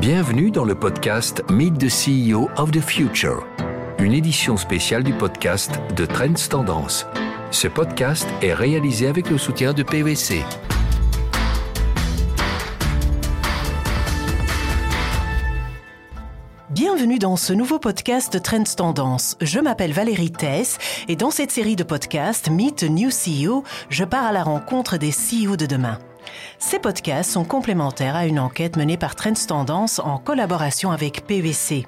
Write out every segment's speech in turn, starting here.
Bienvenue dans le podcast Meet the CEO of the Future, une édition spéciale du podcast de Trends Tendance. Ce podcast est réalisé avec le soutien de PVC. Bienvenue dans ce nouveau podcast Trends Tendance. Je m'appelle Valérie Thess et dans cette série de podcasts Meet the New CEO, je pars à la rencontre des CEO de demain. Ces podcasts sont complémentaires à une enquête menée par Trends Tendance en collaboration avec PVC.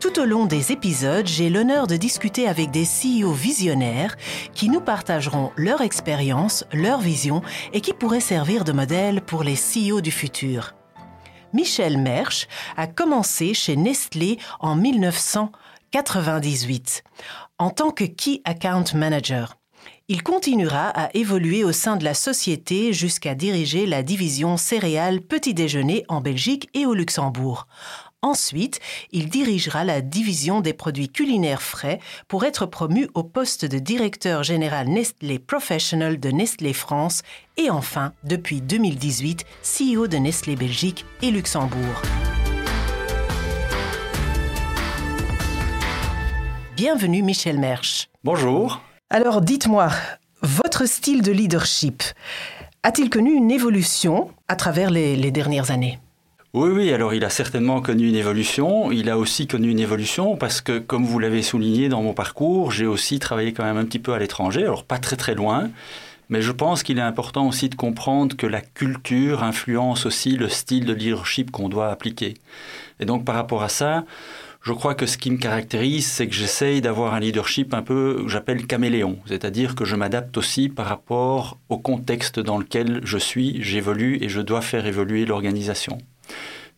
Tout au long des épisodes, j'ai l'honneur de discuter avec des CEO visionnaires qui nous partageront leur expérience, leur vision et qui pourraient servir de modèle pour les CEO du futur. Michel Mersch a commencé chez Nestlé en 1998 en tant que Key Account Manager. Il continuera à évoluer au sein de la société jusqu'à diriger la division céréales petit déjeuner en Belgique et au Luxembourg. Ensuite, il dirigera la division des produits culinaires frais pour être promu au poste de directeur général Nestlé Professional de Nestlé France et enfin, depuis 2018, CEO de Nestlé Belgique et Luxembourg. Bienvenue Michel Mersch. Bonjour. Alors dites-moi, votre style de leadership a-t-il connu une évolution à travers les, dernières années? Oui, oui, alors il a certainement connu une évolution. Il a aussi connu une évolution parce que, comme vous l'avez souligné dans mon parcours, j'ai aussi travaillé quand même un petit peu à l'étranger, alors pas très très loin. Mais je pense qu'il est important aussi de comprendre que la culture influence aussi le style de leadership qu'on doit appliquer. Et donc par rapport à ça, je crois que ce qui me caractérise, c'est que j'essaye d'avoir un leadership un peu, j'appelle caméléon, c'est-à-dire que je m'adapte aussi par rapport au contexte dans lequel je suis, j'évolue et je dois faire évoluer l'organisation.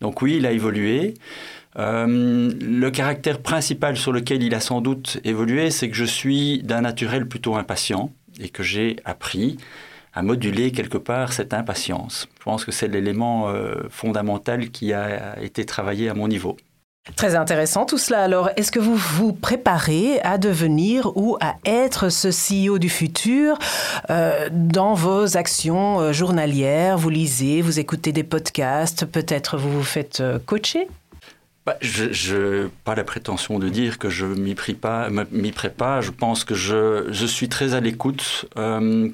Donc oui, il a évolué. Euh, le caractère principal sur lequel il a sans doute évolué, c'est que je suis d'un naturel plutôt impatient et que j'ai appris à moduler quelque part cette impatience. Je pense que c'est l'élément euh, fondamental qui a été travaillé à mon niveau. Très intéressant tout cela. Alors, est-ce que vous vous préparez à devenir ou à être ce CEO du futur euh, dans vos actions euh, journalières? Vous lisez, vous écoutez des podcasts, peut-être vous vous faites euh, coacher? Bah, je n'ai pas la prétention de dire que je m'y prépare. Je pense que je, je suis très à l'écoute,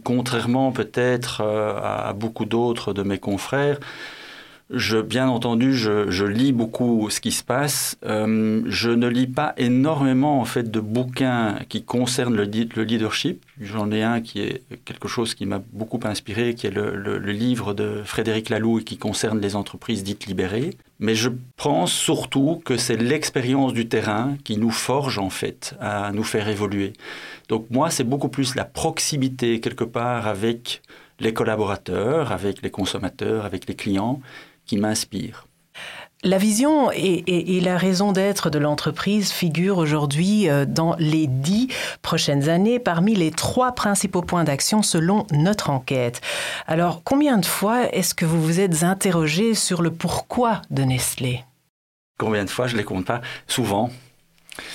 contrairement peut-être à beaucoup d'autres de mes confrères. Bien entendu, je, lis beaucoup ce qui se passe. Euh, je ne lis pas énormément en fait de bouquins qui concernent le, leadership. J'en ai un qui est quelque chose qui m'a beaucoup inspiré, qui est le, livre de Frédéric Laloux qui concerne les entreprises dites libérées. Mais je pense surtout que c'est l'expérience du terrain qui nous forge en fait à nous faire évoluer. Donc moi, c'est beaucoup plus la proximité quelque part avec les collaborateurs, avec les consommateurs, avec les clients, qui m'inspire. La vision et, la raison d'être de l'entreprise figurent aujourd'hui euh, dans les dix prochaines années parmi les trois principaux points d'action selon notre enquête. Alors, combien de fois est-ce que vous vous êtes interrogé sur le pourquoi de Nestlé? Combien de fois Je ne les compte pas? Souvent.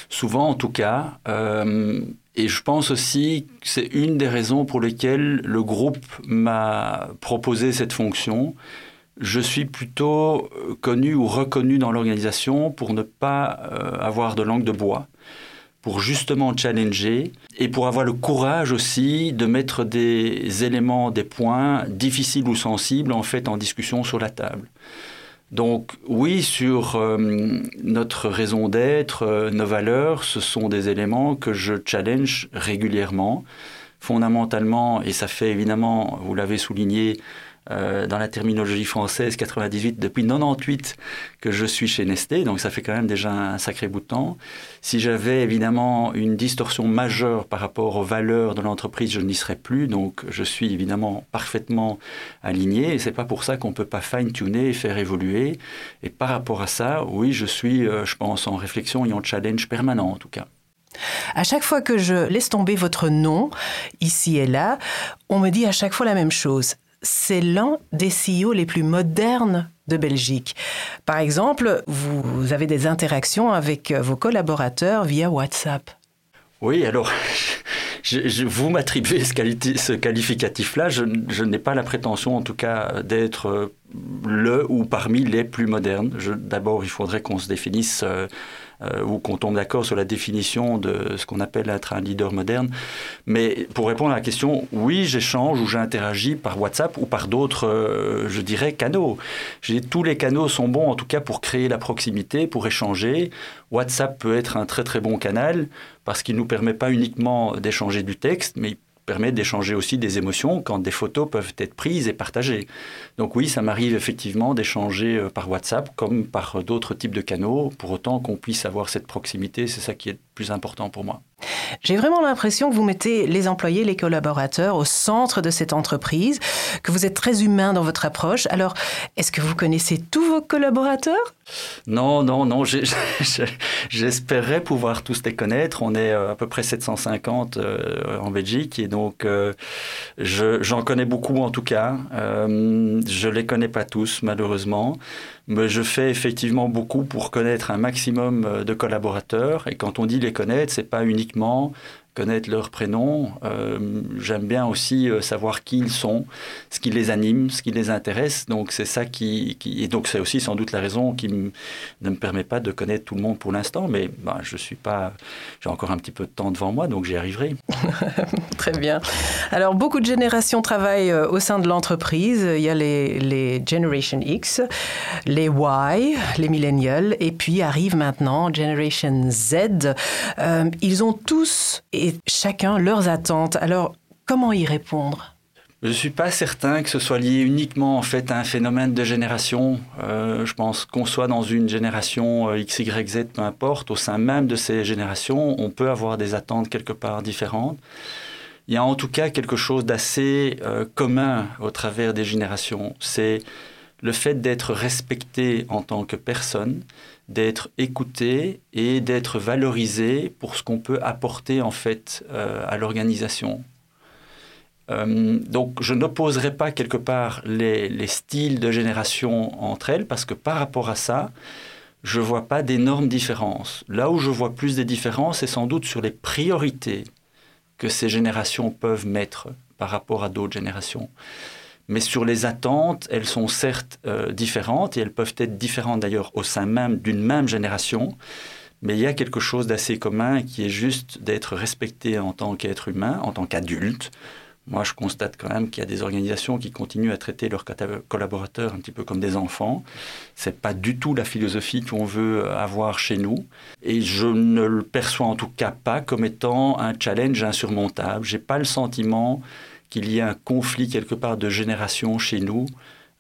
Souvent, en tout cas. Euh, et je pense aussi que c'est une des raisons pour lesquelles le groupe m'a proposé cette fonction je suis plutôt euh, connu ou reconnu dans l'organisation pour ne pas euh, avoir de langue de bois, pour justement challenger et pour avoir le courage aussi de mettre des éléments, des points difficiles ou sensibles en fait en discussion sur la table. Donc oui, sur euh, notre raison d'être, nos valeurs, ce sont des éléments que je challenge régulièrement, fondamentalement, et ça fait évidemment, vous l'avez souligné, euh, dans la terminologie française 98 depuis 98 que je suis chez Nestlé, donc ça fait quand même déjà un sacré bout de temps. Si j'avais évidemment une distorsion majeure par rapport aux valeurs de l'entreprise, je n'y serais plus, donc je suis évidemment parfaitement aligné, et c'est pas pour ça qu'on peut pas fine-tuner et faire évoluer. Et par rapport à ça, oui, je suis, euh, je pense, en réflexion et en challenge permanent en tout cas. À chaque fois que je laisse tomber votre nom, ici et là, on me dit à chaque fois la même chose c'est l'un des CEO les plus modernes de Belgique. Par exemple, vous avez des interactions avec vos collaborateurs via WhatsApp. Oui, alors je, vous m'attribuez ce, qualificatif-là. Je, n'ai pas la prétention, en tout cas, d'être le ou parmi les plus modernes. D'abord, il faudrait qu'on se définisse euh, euh, ou qu'on tombe d'accord sur la définition de ce qu'on appelle être un leader moderne. Mais pour répondre à la question, oui, j'échange ou j'interagis par WhatsApp ou par d'autres, euh, je dirais, canaux. Tous les canaux sont bons, en tout cas, pour créer la proximité, pour échanger. WhatsApp peut être un très très bon canal parce qu'il nous permet pas uniquement d'échanger du texte, mais il permet d'échanger aussi des émotions quand des photos peuvent être prises et partagées. Donc oui, ça m'arrive effectivement d'échanger euh, par WhatsApp comme par d'autres types de canaux, pour autant qu'on puisse avoir cette proximité, c'est ça qui est le plus important pour moi. J'ai vraiment l'impression que vous mettez les employés, les collaborateurs au centre de cette entreprise, que vous êtes très humain dans votre approche. Alors, est-ce que vous connaissez tous vos collaborateurs? Non, non, non. J'espérais pouvoir tous les connaître. On est euh, à peu près 750 euh, en Belgique et donc euh, j'en connais beaucoup en tout cas. je les connais pas tous malheureusement. Je fais effectivement beaucoup pour connaître un maximum de collaborateurs. Et quand on dit les connaître, c'est pas uniquement connaître leur prénom. Euh, j'aime bien aussi euh, savoir qui ils sont, ce qui les anime, ce qui les intéresse. Donc c'est ça qui, et donc c'est aussi sans doute la raison qui ne me permet pas de connaître tout le monde pour l'instant. Mais bah, je suis pas, j'ai encore un petit peu de temps devant moi, donc j'y arriverai. Très bien. Alors beaucoup de générations travaillent euh, au sein de l'entreprise. Il y a les, les Generation X, les Y, les Millennials, et puis arrive maintenant Generation Z. ils ont tous chacun leurs attentes. Alors, comment y répondre? Je ne suis pas certain que ce soit lié uniquement en fait à un phénomène de génération. Euh, je pense qu'on soit dans une génération euh, X, Y, Z, peu importe, au sein même de ces générations, on peut avoir des attentes quelque part différentes. Il y a en tout cas quelque chose d'assez euh, commun au travers des générations. C'est le fait d'être respecté en tant que personne, d'être écouté et d'être valorisé pour ce qu'on peut apporter en fait euh, à l'organisation. Euh, donc je n'opposerai pas quelque part les, styles de génération entre elles parce que par rapport à ça, je ne vois pas d'énormes différences. Là où je vois plus des différences, c'est sans doute sur les priorités que ces générations peuvent mettre par rapport à d'autres générations. Mais sur les attentes, elles sont certes euh, différentes, et elles peuvent être différentes d'ailleurs au sein même d'une même génération, mais il y a quelque chose d'assez commun qui est juste d'être respecté en tant qu'être humain, en tant qu'adulte. Moi, je constate quand même qu'il y a des organisations qui continuent à traiter leurs collaborateurs un petit peu comme des enfants. C'est pas du tout la philosophie qu'on veut avoir chez nous. Et je ne le perçois en tout cas pas comme étant un challenge insurmontable. J'ai pas le sentiment qu'il y ait un conflit quelque part de génération chez nous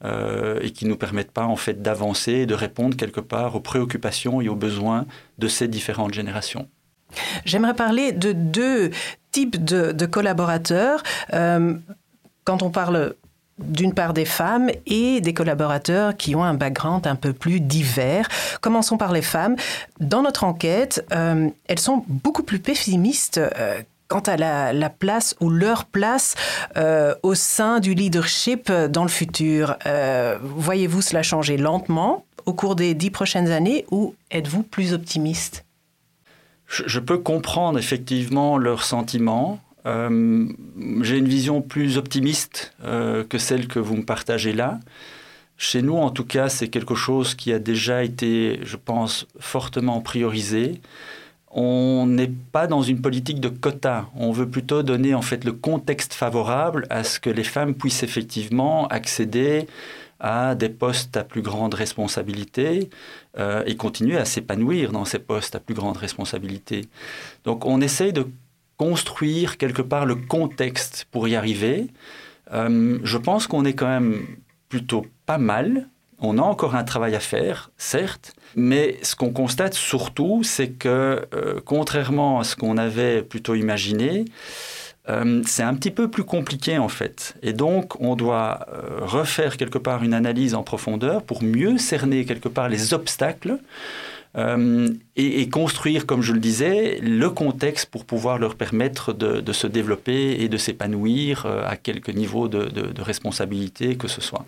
euh, et qui ne nous permettent pas en fait d'avancer et de répondre quelque part aux préoccupations et aux besoins de ces différentes générations. J'aimerais parler de deux types de, collaborateurs. Euh, quand on parle d'une part des femmes et des collaborateurs qui ont un background un peu plus divers. Commençons par les femmes. Dans notre enquête, euh, elles sont beaucoup plus pessimistes quant à la, place ou leur place euh, au sein du leadership dans le futur. Euh, voyez-vous cela changer lentement au cours des dix prochaines années ou êtes-vous plus optimiste? Je, peux comprendre effectivement leurs sentiments. Euh, j'ai une vision plus optimiste que celle que vous me partagez là. Chez nous, en tout cas, c'est quelque chose qui a déjà été, je pense, fortement priorisé on n'est pas dans une politique de quotas. On veut plutôt donner en fait le contexte favorable à ce que les femmes puissent effectivement accéder à des postes à plus grande responsabilité euh, et continuer à s'épanouir dans ces postes à plus grande responsabilité. Donc on essaye de construire quelque part le contexte pour y arriver. Euh, je pense qu'on est quand même plutôt pas mal on a encore un travail à faire, certes, mais ce qu'on constate surtout, c'est que euh, contrairement à ce qu'on avait plutôt imaginé, euh, c'est un petit peu plus compliqué en fait. Et donc, on doit euh, refaire quelque part une analyse en profondeur pour mieux cerner quelque part les obstacles et, construire, comme je le disais, le contexte pour pouvoir leur permettre de, se développer et de s'épanouir à quelque niveau de, de responsabilité que ce soit.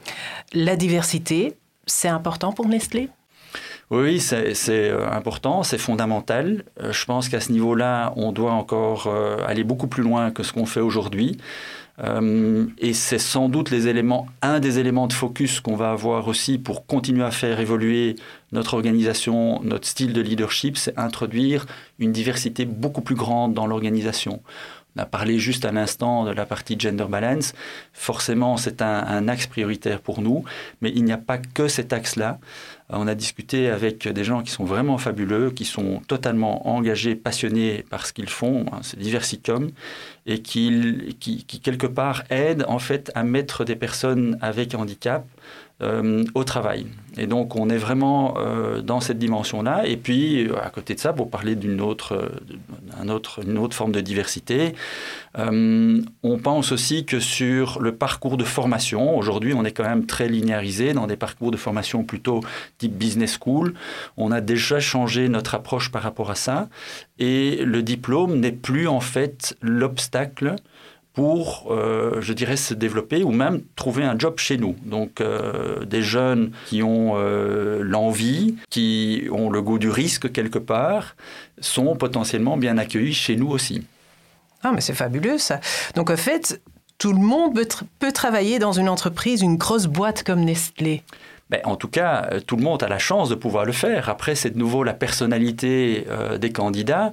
La diversité, c'est important pour Nestlé? Oui, c'est important, c'est fondamental. Je pense qu'à ce niveau-là, on doit encore aller beaucoup plus loin que ce qu'on fait aujourd'hui. Euh, et c'est sans doute les éléments, un des éléments de focus qu'on va avoir aussi pour continuer à faire évoluer notre organisation, notre style de leadership, c'est introduire une diversité beaucoup plus grande dans l'organisation. On a parlé juste à l'instant de la partie gender balance. Forcément, c'est un, axe prioritaire pour nous, mais il n'y a pas que cet axe-là. On a discuté avec des gens qui sont vraiment fabuleux, qui sont totalement engagés, passionnés par ce qu'ils font, hein, c'est Diversicom, et qui, qui, qui, quelque part aident en fait à mettre des personnes avec handicap euh, au travail. Et donc on est vraiment euh, dans cette dimension-là. Et puis à côté de ça, pour parler d'une autre, autre, une autre forme de diversité, euh, on pense aussi que sur le parcours de formation, aujourd'hui on est quand même très linéarisé dans des parcours de formation plutôt type business school. On a déjà changé notre approche par rapport à ça. Et le diplôme n'est plus en fait l'obstacle pour, euh, je dirais, se développer ou même trouver un job chez nous. Donc euh, des jeunes qui ont euh, l'envie, qui ont le goût du risque quelque part, sont potentiellement bien accueillis chez nous aussi. Ah, mais c'est fabuleux ça. Donc en fait, tout le monde peut, travailler dans une entreprise, une grosse boîte comme Nestlé. Ben, en tout cas, tout le monde a la chance de pouvoir le faire. Après, c'est de nouveau la personnalité des candidats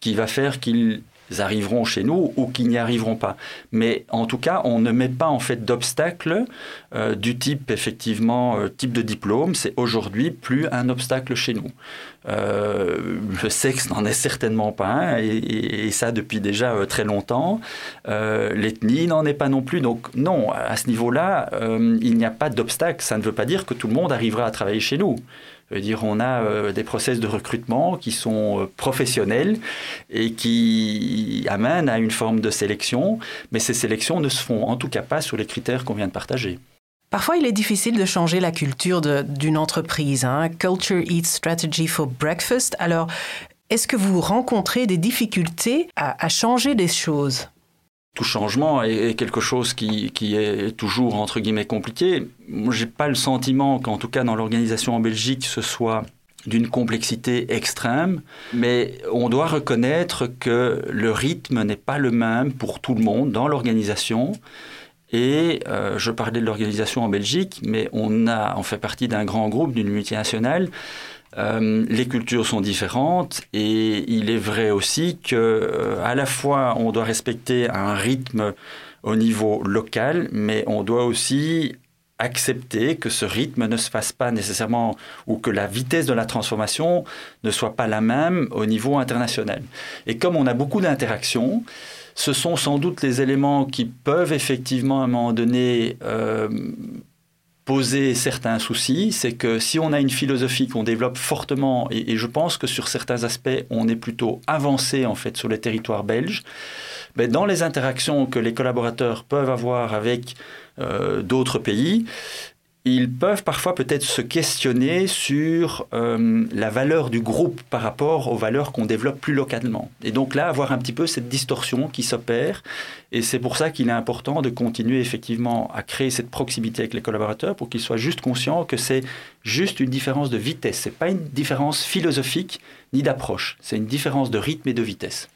qui va faire qu'ils arriveront chez nous ou qui n'y arriveront pas. Mais en tout cas, on ne met pas en fait d'obstacle euh, du type effectivement euh, type de diplôme. C'est aujourd'hui plus un obstacle chez nous. Euh, le sexe n'en est certainement pas un, et, ça depuis déjà très longtemps. L'ethnie n'en est pas non plus. Donc non, à ce niveau-là, il n'y a pas d'obstacle. Ça ne veut pas dire que tout le monde arrivera à travailler chez nous dire, on a euh, des process de recrutement qui sont euh, professionnels et qui amènent à une forme de sélection, mais ces sélections ne se font en tout cas pas sur les critères qu'on vient de partager. Parfois, il est difficile de changer la culture d'une entreprise. Hein. Culture Eats Strategy for Breakfast. Alors, est-ce que vous rencontrez des difficultés à changer des choses? Tout changement est, quelque chose qui, est toujours entre guillemets compliqué. J'ai pas le sentiment qu'en tout cas dans l'organisation en Belgique, ce soit d'une complexité extrême, mais on doit reconnaître que le rythme n'est pas le même pour tout le monde dans l'organisation. Et euh, je parlais de l'organisation en Belgique, mais on, a, on fait partie d'un grand groupe, d'une multinationale. Euh, les cultures sont différentes et il est vrai aussi que euh, à la fois on doit respecter un rythme au niveau local, mais on doit aussi accepter que ce rythme ne se fasse pas nécessairement ou que la vitesse de la transformation ne soit pas la même au niveau international. Et comme on a beaucoup d'interactions, ce sont sans doute les éléments qui peuvent effectivement à un moment donné euh, poser certains soucis, c'est que si on a une philosophie qu'on développe fortement, et, je pense que sur certains aspects, on est plutôt avancé en fait sur le territoire belge, mais dans les interactions que les collaborateurs peuvent avoir avec euh, d'autres pays, ils peuvent parfois peut-être se questionner sur euh, la valeur du groupe par rapport aux valeurs qu'on développe plus localement. Et donc là, avoir un petit peu cette distorsion qui s'opère. Et c'est pour ça qu'il est important de continuer effectivement à créer cette proximité avec les collaborateurs pour qu'ils soient juste conscients que c'est juste une différence de vitesse. Ce n'est pas une différence philosophique ni d'approche. C'est une différence de rythme et de vitesse.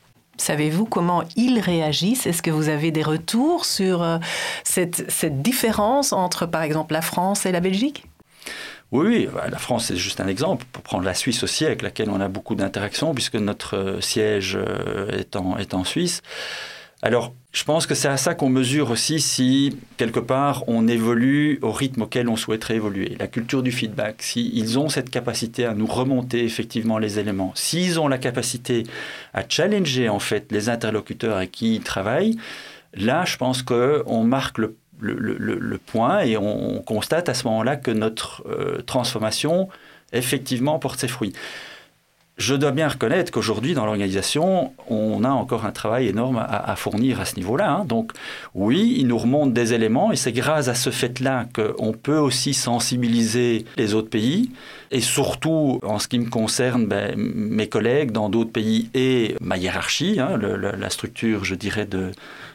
Savez-vous comment ils réagissent? Est-ce que vous avez des retours sur euh, cette, différence entre, par exemple, la France et la Belgique? Oui, bah, la France, c'est juste un exemple. Pour prendre la Suisse aussi, avec laquelle on a beaucoup d'interactions, puisque notre euh, siège euh, est en, est en Suisse. Alors, je pense que c'est à ça qu'on mesure aussi si, quelque part, on évolue au rythme auquel on souhaiterait évoluer. La culture du feedback, s'ils ont cette capacité à nous remonter effectivement les éléments, s'ils ont la capacité à challenger, en fait, les interlocuteurs avec qui ils travaillent, là, je pense qu'on marque le, le, point et on, constate à ce moment-là que notre euh, transformation, effectivement, porte ses fruits. Je dois bien reconnaître qu'aujourd'hui, dans l'organisation, on a encore un travail énorme à, fournir à ce niveau-là. Hein. Donc, oui, il nous remonte des éléments et c'est grâce à ce fait-là qu'on peut aussi sensibiliser les autres pays. Et surtout, en ce qui me concerne, ben, mes collègues dans d'autres pays et ma hiérarchie, hein, la structure, je dirais, de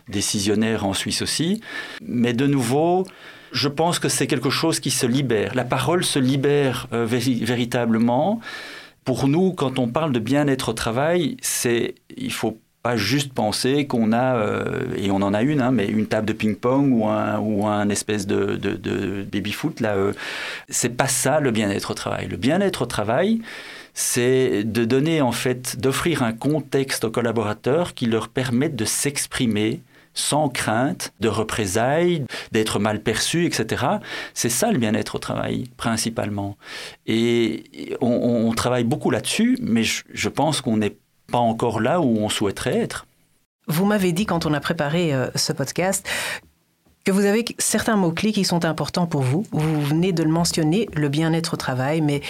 décisionnaire en Suisse aussi. Mais de nouveau, je pense que c'est quelque chose qui se libère. La parole se libère euh, véritablement pour nous, quand on parle de bien-être au travail, c'est il faut pas juste penser qu'on a, euh, et on en a une, hein, mais une table de ping-pong ou un, ou un espèce de, baby-foot. Là, euh, c'est pas ça le bien-être au travail. Le bien-être au travail, c'est de donner en fait, d'offrir un contexte aux collaborateurs qui leur permette de s'exprimer sans crainte de représailles, d'être mal perçu, etc. C'est ça le bien-être au travail, principalement. Et on, travaille beaucoup là-dessus, mais je, pense qu'on n'est pas encore là où on souhaiterait être. Vous m'avez dit quand on a préparé euh, ce podcast que vous avez certains mots-clés qui sont importants pour vous. Vous venez de le mentionner, le bien-être au travail, mais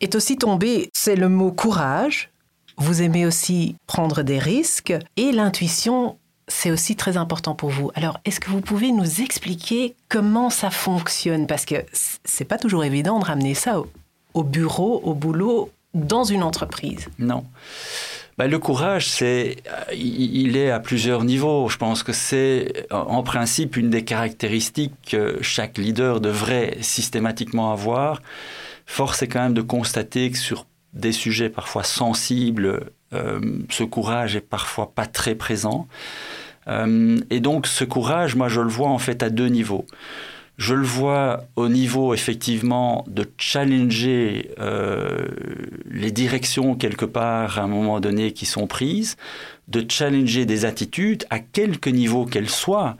est aussi tombé, c'est le mot courage. Vous aimez aussi prendre des risques et l'intuition c'est aussi très important pour vous. Alors, est-ce que vous pouvez nous expliquer comment ça fonctionne? Parce que c'est pas toujours évident de ramener ça au, bureau, au boulot, dans une entreprise. Non. Bah, le courage, c'est, il est à plusieurs niveaux. Je pense que c'est en principe une des caractéristiques que chaque leader devrait systématiquement avoir. Force est quand même de constater que sur des sujets parfois sensibles, euh, ce courage est parfois pas très présent. Euh, et donc ce courage, moi je le vois en fait à deux niveaux. Je le vois au niveau effectivement de challenger euh, les directions quelque part à un moment donné qui sont prises, de challenger des attitudes à quelque niveau qu'elles soient.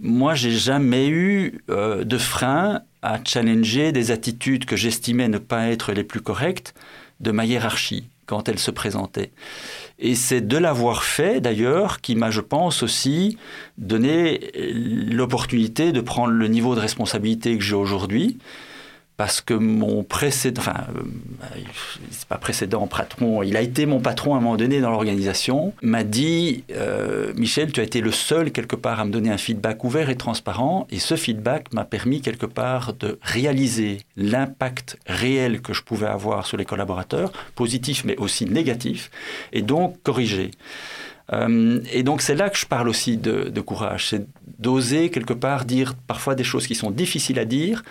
Moi, j'ai jamais eu de frein à challenger des attitudes que j'estimais ne pas être les plus correctes de ma hiérarchie quand elle se présentait. Et c'est de l'avoir fait, d'ailleurs, qui m'a, je pense, aussi donné l'opportunité de prendre le niveau de responsabilité que j'ai aujourd'hui parce que mon précédent, enfin, euh, c'est pas précédent patron, il a été mon patron à un moment donné dans l'organisation, m'a dit euh, Michel, tu as été le seul quelque part à me donner un feedback ouvert et transparent, et ce feedback m'a permis quelque part de réaliser l'impact réel que je pouvais avoir sur les collaborateurs, positif mais aussi négatif, et donc corriger. Euh, et donc c'est là que je parle aussi de, de courage, c'est d'oser quelque part dire parfois des choses qui sont difficiles à dire,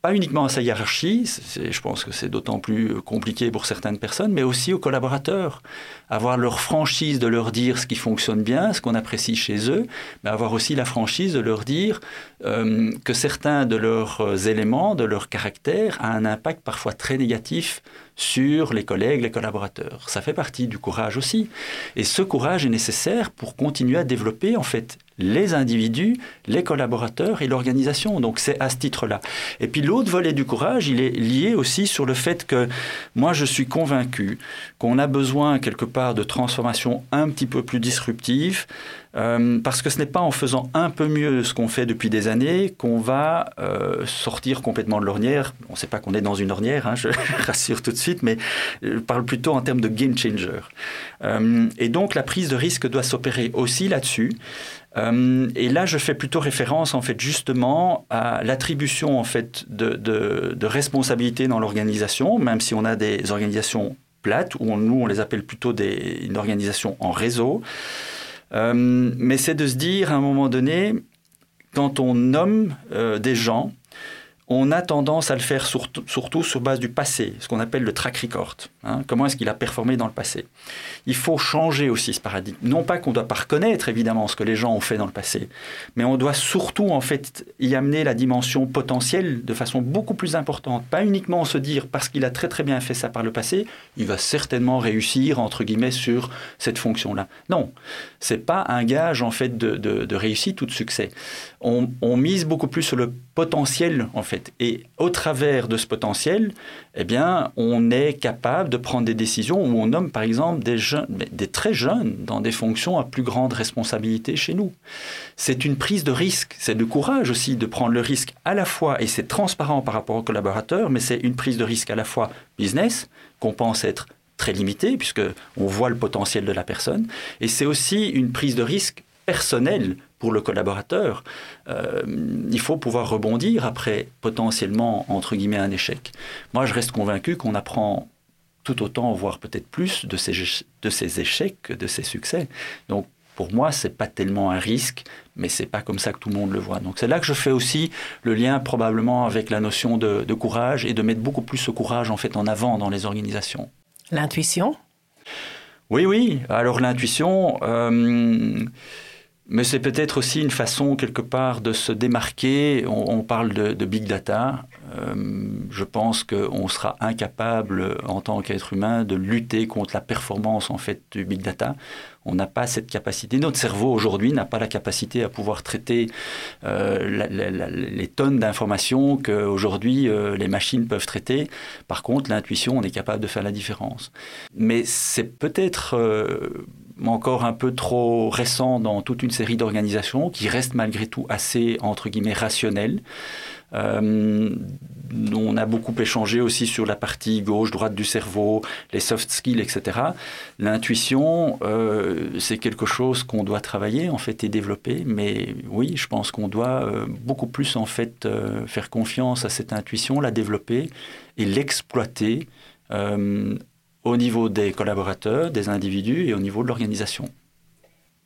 pas uniquement à sa hiérarchie, je pense que c'est d'autant plus compliqué pour certaines personnes, mais aussi aux collaborateurs. Avoir leur franchise de leur dire ce qui fonctionne bien, ce qu'on apprécie chez eux, mais avoir aussi la franchise de leur dire euh, que certains de leurs éléments, de leur caractère, a un impact parfois très négatif sur les collègues, les collaborateurs. Ça fait partie du courage aussi. Et ce courage est nécessaire pour continuer à développer en fait les individus, les collaborateurs et l'organisation. Donc c'est à ce titre-là. Et puis l'autre volet du courage, il est lié aussi sur le fait que moi je suis convaincu qu'on a besoin quelque part de transformations un petit peu plus disruptives euh, parce que ce n'est pas en faisant un peu mieux ce qu'on fait depuis des années qu'on va euh, sortir complètement de l'ornière. On ne sait pas qu'on est dans une ornière, hein, je rassure tout de suite, mais je parle plutôt en termes de game changer. Euh, et donc la prise de risque doit s'opérer aussi là-dessus. Euh, et là, je fais plutôt référence en fait justement à l'attribution en fait de, de, responsabilités dans l'organisation, même si on a des organisations plates où nous on les appelle plutôt des, une organisation en réseau. Euh, mais c'est de se dire à un moment donné, quand on nomme euh, des gens, on a tendance à le faire surtout, sur base du passé, ce qu'on appelle le track record. Hein. comment est-ce qu'il a performé dans le passé Il faut changer aussi ce paradigme. Non pas qu'on ne doit pas reconnaître évidemment ce que les gens ont fait dans le passé, mais on doit surtout en fait y amener la dimension potentielle de façon beaucoup plus importante. Pas uniquement se dire parce qu'il a très très bien fait ça par le passé, il va certainement réussir entre guillemets sur cette fonction-là. Non, c'est pas un gage en fait de, réussite ou de succès. On, on mise beaucoup plus sur le potentiel en fait. Et au travers de ce potentiel, eh bien, on est capable de prendre des décisions où on nomme par exemple des, jeunes, des très jeunes dans des fonctions à plus grande responsabilité chez nous. C'est une prise de risque, c'est le courage aussi de prendre le risque à la fois, et c'est transparent par rapport aux collaborateurs, mais c'est une prise de risque à la fois business, qu'on pense être très limité, puisque on voit le potentiel de la personne. Et c'est aussi une prise de risque personnelle pour le collaborateur. Euh, il faut pouvoir rebondir après potentiellement, entre guillemets, un échec. Moi, je reste convaincu qu'on apprend tout autant, voire peut-être plus, de ces, de ces échecs que de ces succès. Donc, pour moi, c'est pas tellement un risque, mais c'est pas comme ça que tout le monde le voit. Donc c'est là que je fais aussi le lien probablement avec la notion de, courage et de mettre beaucoup plus ce courage en fait en avant dans les organisations. L'intuition? Oui, oui. Alors l'intuition. Euh, mais c'est peut-être aussi une façon, quelque part, de se démarquer. On, parle de, big data. Euh, je pense qu'on sera incapable, en tant qu'être humain, de lutter contre la performance, en fait, du big data. On n'a pas cette capacité. Notre cerveau, aujourd'hui, n'a pas la capacité à pouvoir traiter euh, les tonnes d'informations qu'aujourd'hui, euh, les machines peuvent traiter. Par contre, l'intuition, on est capable de faire la différence. Mais c'est peut-être encore un peu trop récent dans toute une série d'organisations qui restent malgré tout assez, entre guillemets, rationnelles. Euh, on a beaucoup échangé aussi sur la partie gauche-droite du cerveau, les soft skills, etc. L'intuition, euh, c'est quelque chose qu'on doit travailler en fait et développer. Mais oui, je pense qu'on doit euh, beaucoup plus en fait faire confiance à cette intuition, la développer et l'exploiter au niveau des collaborateurs, des individus et au niveau de l'organisation.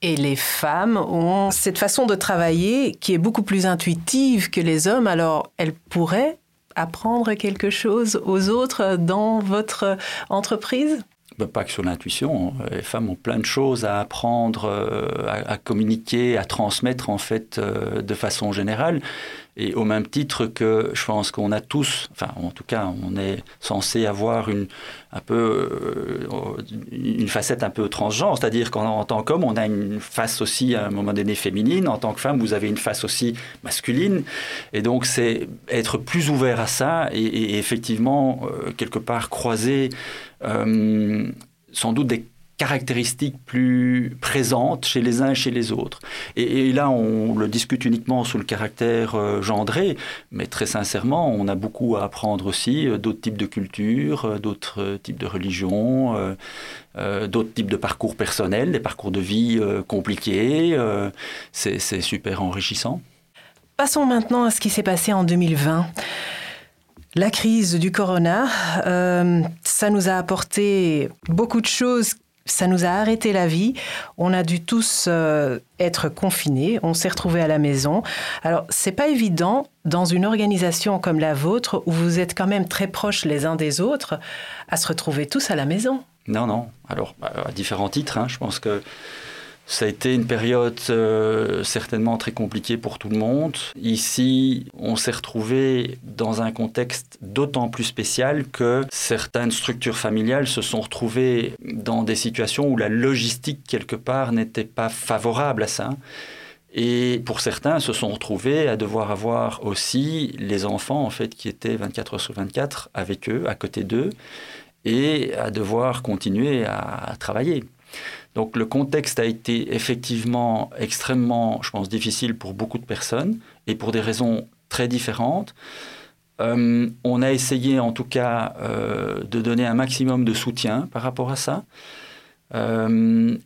Et les femmes ont cette façon de travailler qui est beaucoup plus intuitive que les hommes, alors elles pourraient apprendre quelque chose aux autres dans votre entreprise? Bah, pas que sur l'intuition. Les femmes ont plein de choses à apprendre, euh, à, communiquer, à transmettre en fait euh, de façon générale. Et au même titre que je pense qu'on a tous, enfin en tout cas on est censé avoir une, un peu, euh, une facette un peu transgenre, c'est-à-dire qu'en tant qu'homme on a une face aussi à un moment donné féminine, en tant que femme vous avez une face aussi masculine, et donc c'est être plus ouvert à ça et, effectivement quelque part croiser euh, sans doute des caractéristiques plus présentes chez les uns et chez les autres. Et, là, on le discute uniquement sous le caractère euh, gendré, mais très sincèrement, on a beaucoup à apprendre aussi euh, d'autres types de cultures, d'autres types de religions, d'autres types de parcours personnels, des parcours de vie compliqués. C'est super enrichissant. Passons maintenant à ce qui s'est passé en 2020. La crise du corona, euh, ça nous a apporté beaucoup de choses ça nous a arrêté la vie. On a dû tous euh, être confinés. On s'est retrouvés à la maison. Alors, c'est pas évident dans une organisation comme la vôtre où vous êtes quand même très proches les uns des autres à se retrouver tous à la maison. Non, non. Alors, bah, à différents titres, hein. je pense que ça a été une période euh, certainement très compliquée pour tout le monde. Ici, on s'est retrouvé dans un contexte d'autant plus spécial que certaines structures familiales se sont retrouvées dans des situations où la logistique, quelque part, n'était pas favorable à ça. Et pour certains, se sont retrouvés à devoir avoir aussi les enfants, en fait, qui étaient 24 heures sur 24 avec eux, à côté d'eux, et à devoir continuer à travailler. Donc le contexte a été effectivement extrêmement, je pense, difficile pour beaucoup de personnes et pour des raisons très différentes. Euh, on a essayé en tout cas euh, de donner un maximum de soutien par rapport à ça. Euh,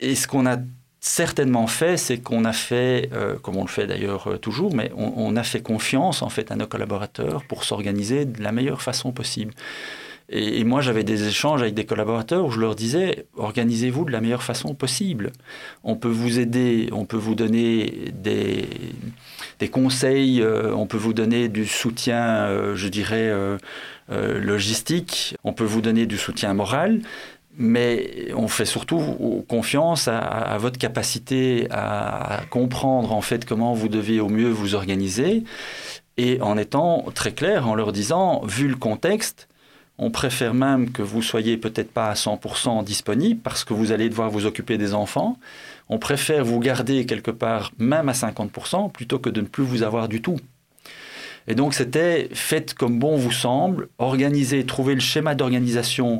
et ce qu'on a certainement fait, c'est qu'on a fait, comme on le fait d'ailleurs toujours, mais on, a fait confiance en fait à nos collaborateurs pour s'organiser de la meilleure façon possible. Et, moi, j'avais des échanges avec des collaborateurs où je leur disais, organisez-vous de la meilleure façon possible. On peut vous aider, on peut vous donner des, des conseils, euh, on peut vous donner du soutien, euh, je dirais, euh, logistique, on peut vous donner du soutien moral, mais on fait surtout confiance à, votre capacité à, comprendre en fait comment vous devez au mieux vous organiser et en étant très clair, en leur disant, vu le contexte, on préfère même que vous soyez peut-être pas à 100% disponible parce que vous allez devoir vous occuper des enfants. On préfère vous garder quelque part même à 50% plutôt que de ne plus vous avoir du tout. Et donc c'était faites comme bon vous semble, organisez, trouvez le schéma d'organisation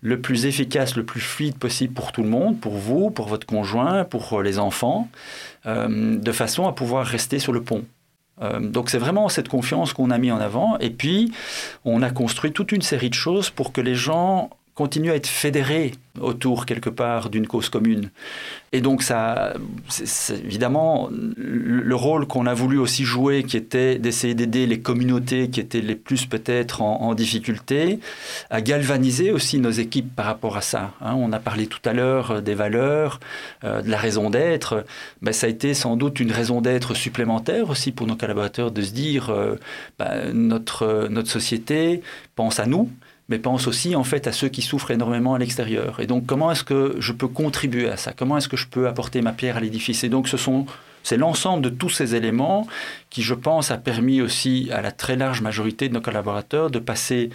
le plus efficace, le plus fluide possible pour tout le monde, pour vous, pour votre conjoint, pour les enfants, euh, de façon à pouvoir rester sur le pont. Euh, donc c'est vraiment cette confiance qu'on a mis en avant. Et puis, on a construit toute une série de choses pour que les gens continuent à être fédérés autour quelque part d'une cause commune. Et donc ça, évidemment le rôle qu'on a voulu aussi jouer, qui était d'essayer d'aider les communautés qui étaient les plus peut-être en, difficulté, à galvaniser aussi nos équipes par rapport à ça. Hein. on a parlé tout à l'heure des valeurs, euh, de la raison d'être. Ben, ça a été sans doute une raison d'être supplémentaire aussi pour nos collaborateurs de se dire euh, ben, notre, notre société pense à nous mais pense aussi en fait à ceux qui souffrent énormément à l'extérieur. Et donc comment est-ce que je peux contribuer à ça? Comment est-ce que je peux apporter ma pierre à l'édifice? Et donc ce sont c'est l'ensemble de tous ces éléments qui, je pense, a permis aussi à la très large majorité de nos collaborateurs de passer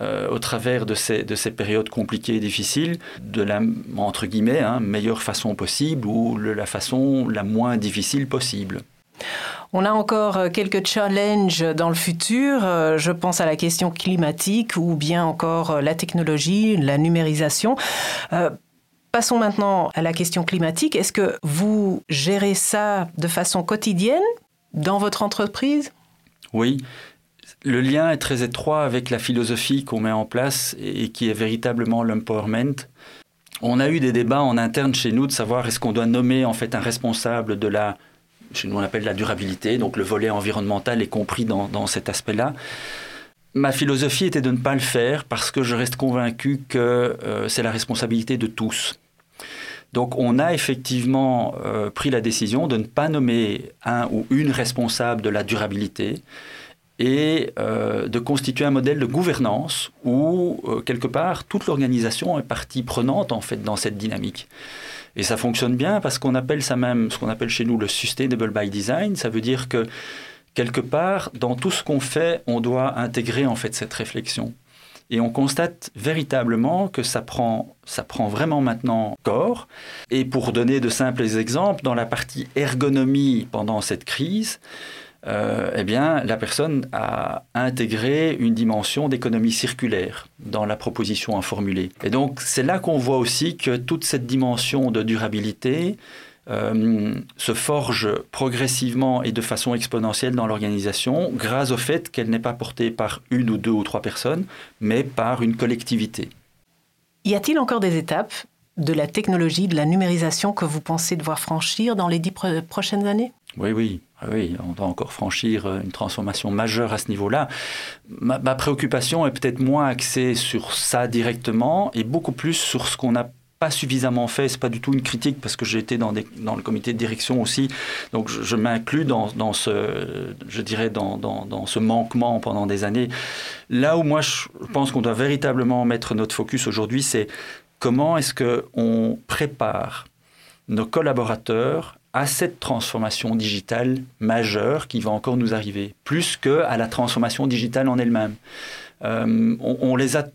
euh, au travers de ces, de ces périodes compliquées et difficiles de la, entre guillemets, hein, meilleure façon possible ou la façon la moins difficile possible. On a encore euh, quelques challenges dans le futur. Euh, je pense à la question climatique ou bien encore euh, la technologie, la numérisation. Passons maintenant à la question climatique. Est-ce que vous gérez ça de façon quotidienne dans votre entreprise? Oui. Le lien est très étroit avec la philosophie qu'on met en place et qui est véritablement l'empowerment. On a eu des débats en interne chez nous de savoir est-ce qu'on doit nommer en fait un responsable de la chez nous on appelle la durabilité, donc le volet environnemental est compris dans, cet aspect-là. Ma philosophie était de ne pas le faire parce que je reste convaincu que euh, c'est la responsabilité de tous. Donc on a effectivement euh, pris la décision de ne pas nommer un ou une responsable de la durabilité et euh, de constituer un modèle de gouvernance où, quelque part, toute l'organisation est partie prenante en fait dans cette dynamique. Et ça fonctionne bien parce qu'on appelle ça même, ce qu'on appelle chez nous le sustainable by design. Ça veut dire que quelque part, dans tout ce qu'on fait, on doit intégrer en fait cette réflexion. Et on constate véritablement que ça prend, ça prend vraiment maintenant corps. Et pour donner de simples exemples, dans la partie ergonomie pendant cette crise, euh, eh bien, la personne a intégré une dimension d'économie circulaire dans la proposition à formuler. Et donc, c'est là qu'on voit aussi que toute cette dimension de durabilité euh, se forge progressivement et de façon exponentielle dans l'organisation grâce au fait qu'elle n'est pas portée par une ou deux ou trois personnes, mais par une collectivité. Y a-t-il encore des étapes de la technologie, de la numérisation que vous pensez devoir franchir dans les dix prochaines années? Oui, oui. Ah oui, on doit encore franchir euh, une transformation majeure à ce niveau-là. Ma, préoccupation est peut-être moins axée sur ça directement et beaucoup plus sur ce qu'on n'a pas suffisamment fait. C'est pas du tout une critique parce que j'ai été dans, le comité de direction aussi, donc je, m'inclus dans, ce, je dirais, dans, ce manquement pendant des années. Là où moi je pense qu'on doit véritablement mettre notre focus aujourd'hui, c'est comment est-ce que on prépare nos collaborateurs à cette transformation digitale majeure qui va encore nous arriver, plus qu'à la transformation digitale en elle-même. Euh, on, les a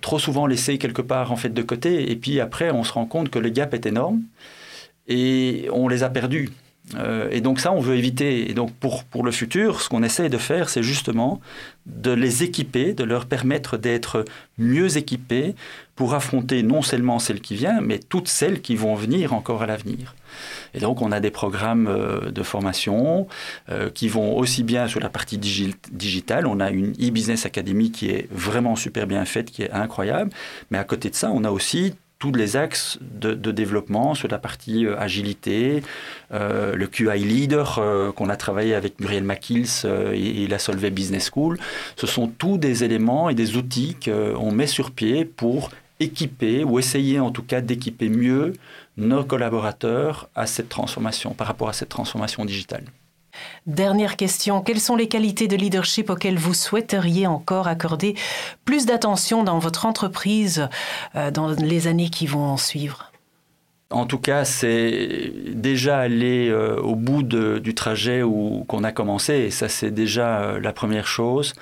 trop souvent laissés quelque part en fait de côté, et puis après on se rend compte que le gap est énorme et on les a perdus. Euh, et donc ça, on veut éviter. Et donc pour, pour le futur, ce qu'on essaie de faire, c'est justement de les équiper, de leur permettre d'être mieux équipés pour affronter non seulement celles qui viennent, mais toutes celles qui vont venir encore à l'avenir. Et donc, on a des programmes euh, de formation euh, qui vont aussi bien sur la partie digitale. On a une e-business academy qui est vraiment super bien faite, qui est incroyable. Mais à côté de ça, on a aussi tous les axes de, développement sur la partie euh, agilité, le QI Leader qu'on a travaillé avec Muriel McKills et, et, la Solvay Business School. Ce sont tous des éléments et des outils qu'on met sur pied pour équiper ou essayer en tout cas d'équiper mieux nos collaborateurs à cette transformation, par rapport à cette transformation digitale. Dernière question, quelles sont les qualités de leadership auxquelles vous souhaiteriez encore accorder plus d'attention dans votre entreprise euh, dans les années qui vont suivre? En tout cas, c'est déjà aller euh, au bout du trajet qu'on a commencé, et ça c'est déjà euh, la première chose.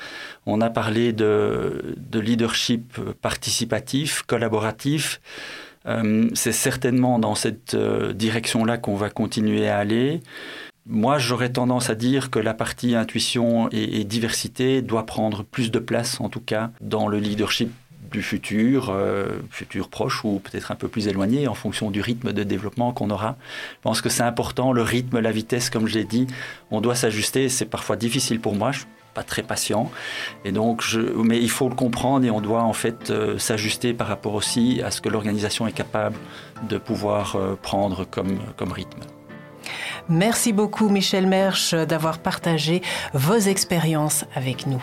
On a parlé de, de leadership participatif, collaboratif. Euh, c'est certainement dans cette euh, direction-là qu'on va continuer à aller. Moi, j'aurais tendance à dire que la partie intuition et, diversité doit prendre plus de place, en tout cas, dans le leadership du futur, euh, futur proche ou peut-être un peu plus éloigné en fonction du rythme de développement qu'on aura. Je pense que c'est important, le rythme, la vitesse, comme je l'ai dit, on doit s'ajuster. C'est parfois difficile pour moi pas très patient. Et donc, je, mais il faut le comprendre et on doit en fait euh, s'ajuster par rapport aussi à ce que l'organisation est capable de pouvoir euh, prendre comme, comme rythme. Merci beaucoup Michel Mersch d'avoir partagé vos expériences avec nous.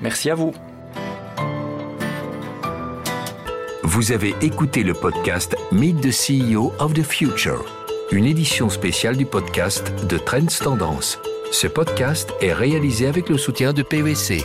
Merci à vous. Vous avez écouté le podcast Meet the CEO of the Future, une édition spéciale du podcast de Trends Tendance. Ce podcast est réalisé avec le soutien de PwC.